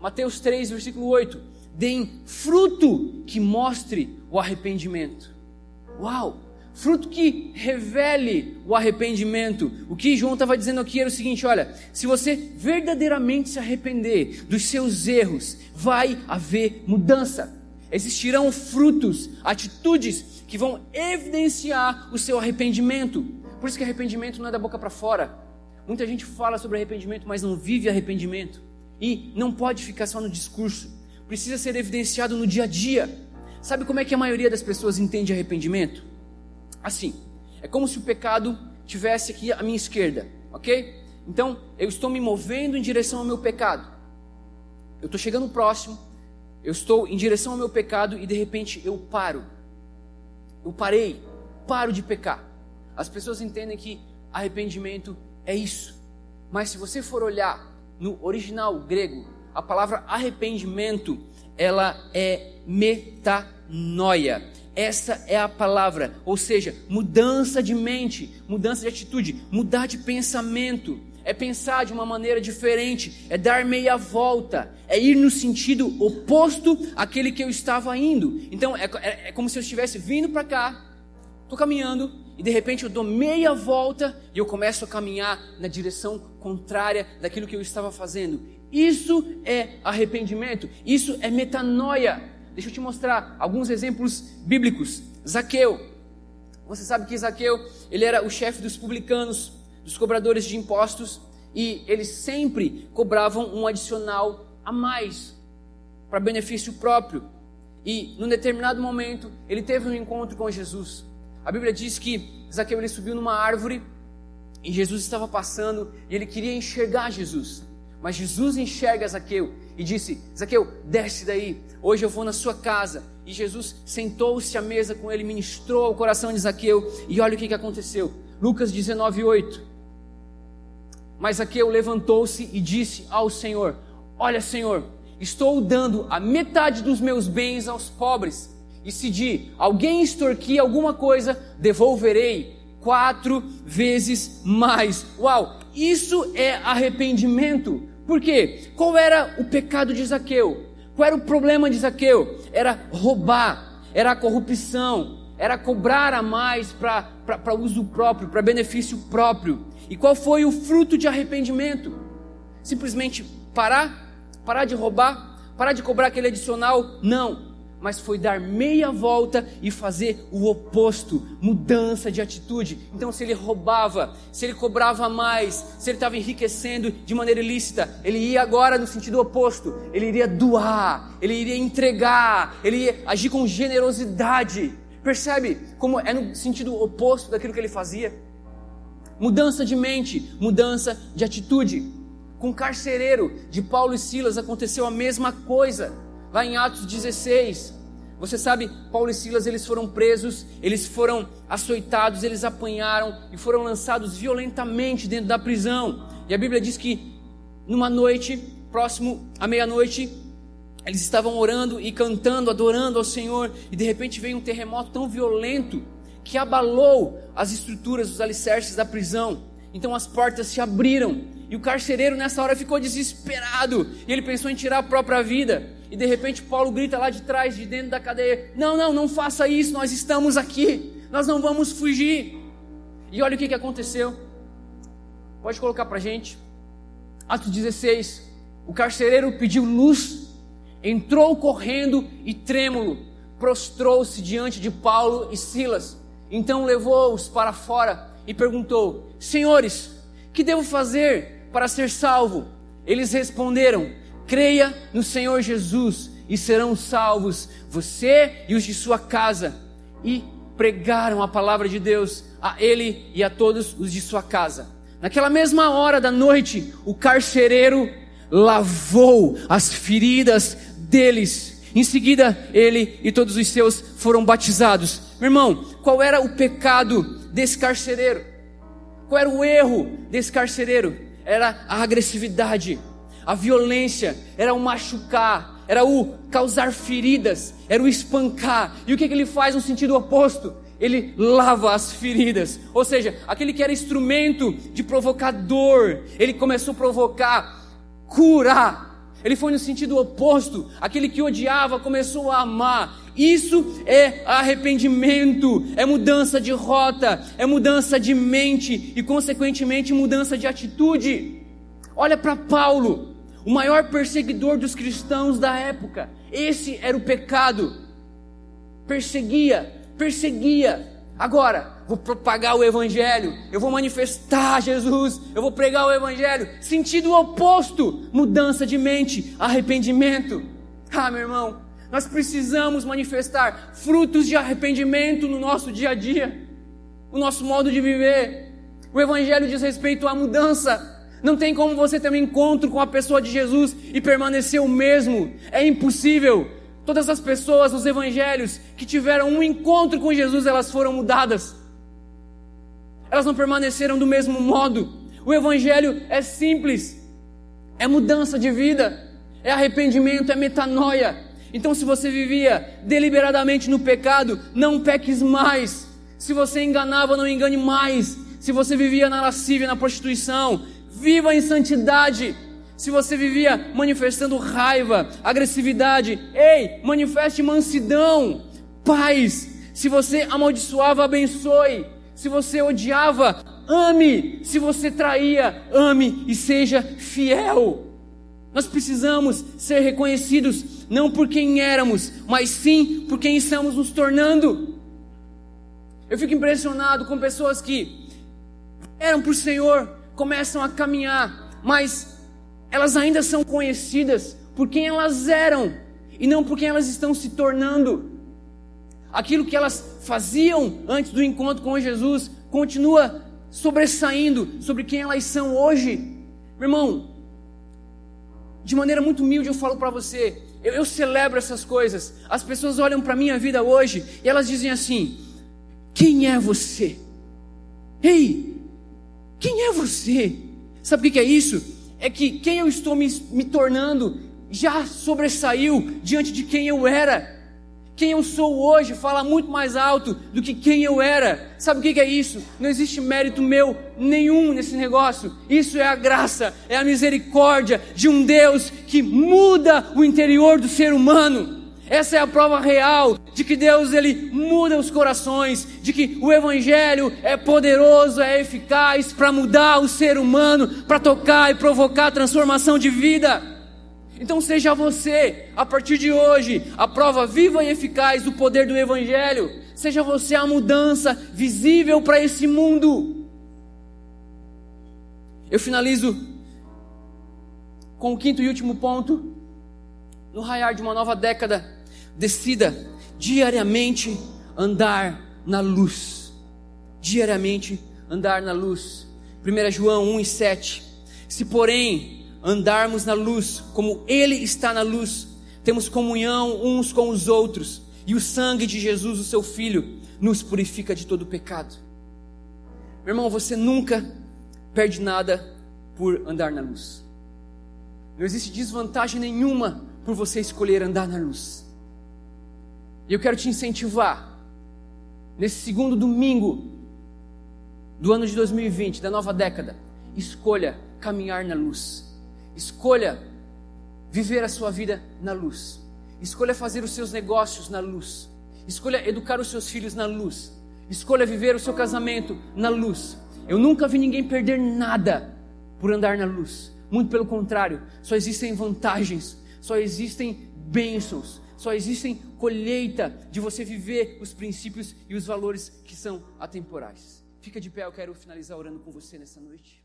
Mateus 3, versículo 8 deem fruto que mostre o arrependimento. Uau! Fruto que revele o arrependimento. O que João estava dizendo aqui era o seguinte: olha, se você verdadeiramente se arrepender dos seus erros, vai haver mudança. Existirão frutos, atitudes que vão evidenciar o seu arrependimento. Por isso que arrependimento não é da boca para fora. Muita gente fala sobre arrependimento, mas não vive arrependimento. E não pode ficar só no discurso precisa ser evidenciado no dia a dia. Sabe como é que a maioria das pessoas entende arrependimento? Assim, é como se o pecado tivesse aqui à minha esquerda, ok? Então, eu estou me movendo em direção ao meu pecado. Eu estou chegando próximo, eu estou em direção ao meu pecado e de repente eu paro. Eu parei, paro de pecar. As pessoas entendem que arrependimento é isso. Mas se você for olhar no original grego, a palavra arrependimento, ela é metanoia. Essa é a palavra, ou seja, mudança de mente, mudança de atitude, mudar de pensamento. É pensar de uma maneira diferente, é dar meia volta, é ir no sentido oposto àquele que eu estava indo. Então é, é, é como se eu estivesse vindo para cá, estou caminhando, e de repente eu dou meia volta e eu começo a caminhar na direção contrária daquilo que eu estava fazendo. Isso é arrependimento, isso é metanoia. Deixa eu te mostrar alguns exemplos bíblicos. Zaqueu. Você sabe que Zaqueu, ele era o chefe dos publicanos, dos cobradores de impostos, e eles sempre cobravam um adicional a mais para benefício próprio. E num determinado momento, ele teve um encontro com Jesus. A Bíblia diz que Zaqueu ele subiu numa árvore e Jesus estava passando e ele queria enxergar Jesus. Mas Jesus enxerga Zaqueu e disse: Zaqueu, desce daí, hoje eu vou na sua casa. E Jesus sentou-se à mesa com ele, ministrou ao coração de Zaqueu, e olha o que, que aconteceu. Lucas 19, 8. Mas Zaqueu levantou-se e disse ao Senhor: Olha, Senhor, estou dando a metade dos meus bens aos pobres. E se de alguém extorquir alguma coisa, devolverei quatro vezes mais. Uau, isso é arrependimento. Por quê? Qual era o pecado de Zaqueu? Qual era o problema de Zaqueu? Era roubar, era a corrupção, era cobrar a mais para uso próprio, para benefício próprio. E qual foi o fruto de arrependimento? Simplesmente parar, parar de roubar, parar de cobrar aquele adicional? Não mas foi dar meia volta e fazer o oposto, mudança de atitude. Então, se ele roubava, se ele cobrava mais, se ele estava enriquecendo de maneira ilícita, ele ia agora no sentido oposto, ele iria doar, ele iria entregar, ele ia agir com generosidade. Percebe como é no sentido oposto daquilo que ele fazia? Mudança de mente, mudança de atitude. Com o carcereiro de Paulo e Silas aconteceu a mesma coisa Lá em Atos 16, você sabe, Paulo e Silas, eles foram presos, eles foram açoitados, eles apanharam e foram lançados violentamente dentro da prisão. E a Bíblia diz que numa noite, próximo à meia-noite, eles estavam orando e cantando, adorando ao Senhor, e de repente veio um terremoto tão violento que abalou as estruturas, os alicerces da prisão. Então as portas se abriram e o carcereiro nessa hora ficou desesperado e ele pensou em tirar a própria vida. E de repente Paulo grita lá de trás, de dentro da cadeia: Não, não, não faça isso, nós estamos aqui, nós não vamos fugir. E olha o que, que aconteceu. Pode colocar para gente. Atos 16. O carcereiro pediu luz, entrou correndo e trêmulo, prostrou-se diante de Paulo e Silas. Então levou-os para fora e perguntou: Senhores, que devo fazer para ser salvo? Eles responderam: creia no Senhor Jesus e serão salvos você e os de sua casa. E pregaram a palavra de Deus a ele e a todos os de sua casa. Naquela mesma hora da noite, o carcereiro lavou as feridas deles. Em seguida, ele e todos os seus foram batizados. Meu irmão, qual era o pecado desse carcereiro? Qual era o erro desse carcereiro? Era a agressividade a violência, era o machucar, era o causar feridas, era o espancar. E o que, que ele faz no sentido oposto? Ele lava as feridas, ou seja, aquele que era instrumento de provocador, ele começou a provocar, curar. Ele foi no sentido oposto, aquele que odiava começou a amar. Isso é arrependimento, é mudança de rota, é mudança de mente e, consequentemente, mudança de atitude. Olha para Paulo, o maior perseguidor dos cristãos da época. Esse era o pecado. Perseguia, perseguia. Agora, vou propagar o Evangelho, eu vou manifestar Jesus, eu vou pregar o Evangelho. Sentido oposto, mudança de mente, arrependimento. Ah, meu irmão, nós precisamos manifestar frutos de arrependimento no nosso dia a dia, no nosso modo de viver. O Evangelho diz respeito à mudança não tem como você ter um encontro com a pessoa de Jesus e permanecer o mesmo. É impossível. Todas as pessoas nos evangelhos que tiveram um encontro com Jesus, elas foram mudadas. Elas não permaneceram do mesmo modo. O evangelho é simples. É mudança de vida, é arrependimento, é metanoia. Então, se você vivia deliberadamente no pecado, não peques mais. Se você enganava, não engane mais. Se você vivia na lascívia, na prostituição, viva em santidade. Se você vivia manifestando raiva, agressividade, ei, manifeste mansidão, paz. Se você amaldiçoava, abençoe. Se você odiava, ame. Se você traía, ame e seja fiel. Nós precisamos ser reconhecidos não por quem éramos, mas sim por quem estamos nos tornando. Eu fico impressionado com pessoas que eram o Senhor, começam a caminhar, mas elas ainda são conhecidas por quem elas eram e não por quem elas estão se tornando. Aquilo que elas faziam antes do encontro com Jesus continua sobressaindo sobre quem elas são hoje. Meu irmão, de maneira muito humilde eu falo para você, eu, eu, celebro essas coisas. As pessoas olham para a minha vida hoje e elas dizem assim: Quem é você? Ei, quem é você? Sabe o que é isso? É que quem eu estou me, me tornando já sobressaiu diante de quem eu era. Quem eu sou hoje fala muito mais alto do que quem eu era. Sabe o que é isso? Não existe mérito meu nenhum nesse negócio. Isso é a graça, é a misericórdia de um Deus que muda o interior do ser humano. Essa é a prova real de que Deus ele muda os corações, de que o evangelho é poderoso, é eficaz para mudar o ser humano, para tocar e provocar transformação de vida. Então seja você, a partir de hoje, a prova viva e eficaz do poder do Evangelho. Seja você a mudança visível para esse mundo. Eu finalizo com o quinto e último ponto. No raiar de uma nova década, decida diariamente andar na luz. Diariamente andar na luz. 1 João 1 e 7. Se porém andarmos na luz, como Ele está na luz, temos comunhão uns com os outros, e o sangue de Jesus, o seu Filho, nos purifica de todo pecado. Meu irmão, você nunca perde nada por andar na luz. Não existe desvantagem nenhuma por você escolher andar na luz. E eu quero te incentivar, nesse segundo domingo do ano de 2020, da nova década, escolha caminhar na luz. Escolha viver a sua vida na luz. Escolha fazer os seus negócios na luz. Escolha educar os seus filhos na luz. Escolha viver o seu casamento na luz. Eu nunca vi ninguém perder nada por andar na luz. Muito pelo contrário, só existem vantagens, só existem bênçãos, só existem colheita de você viver os princípios e os valores que são atemporais. Fica de pé, eu quero finalizar orando com você nessa noite.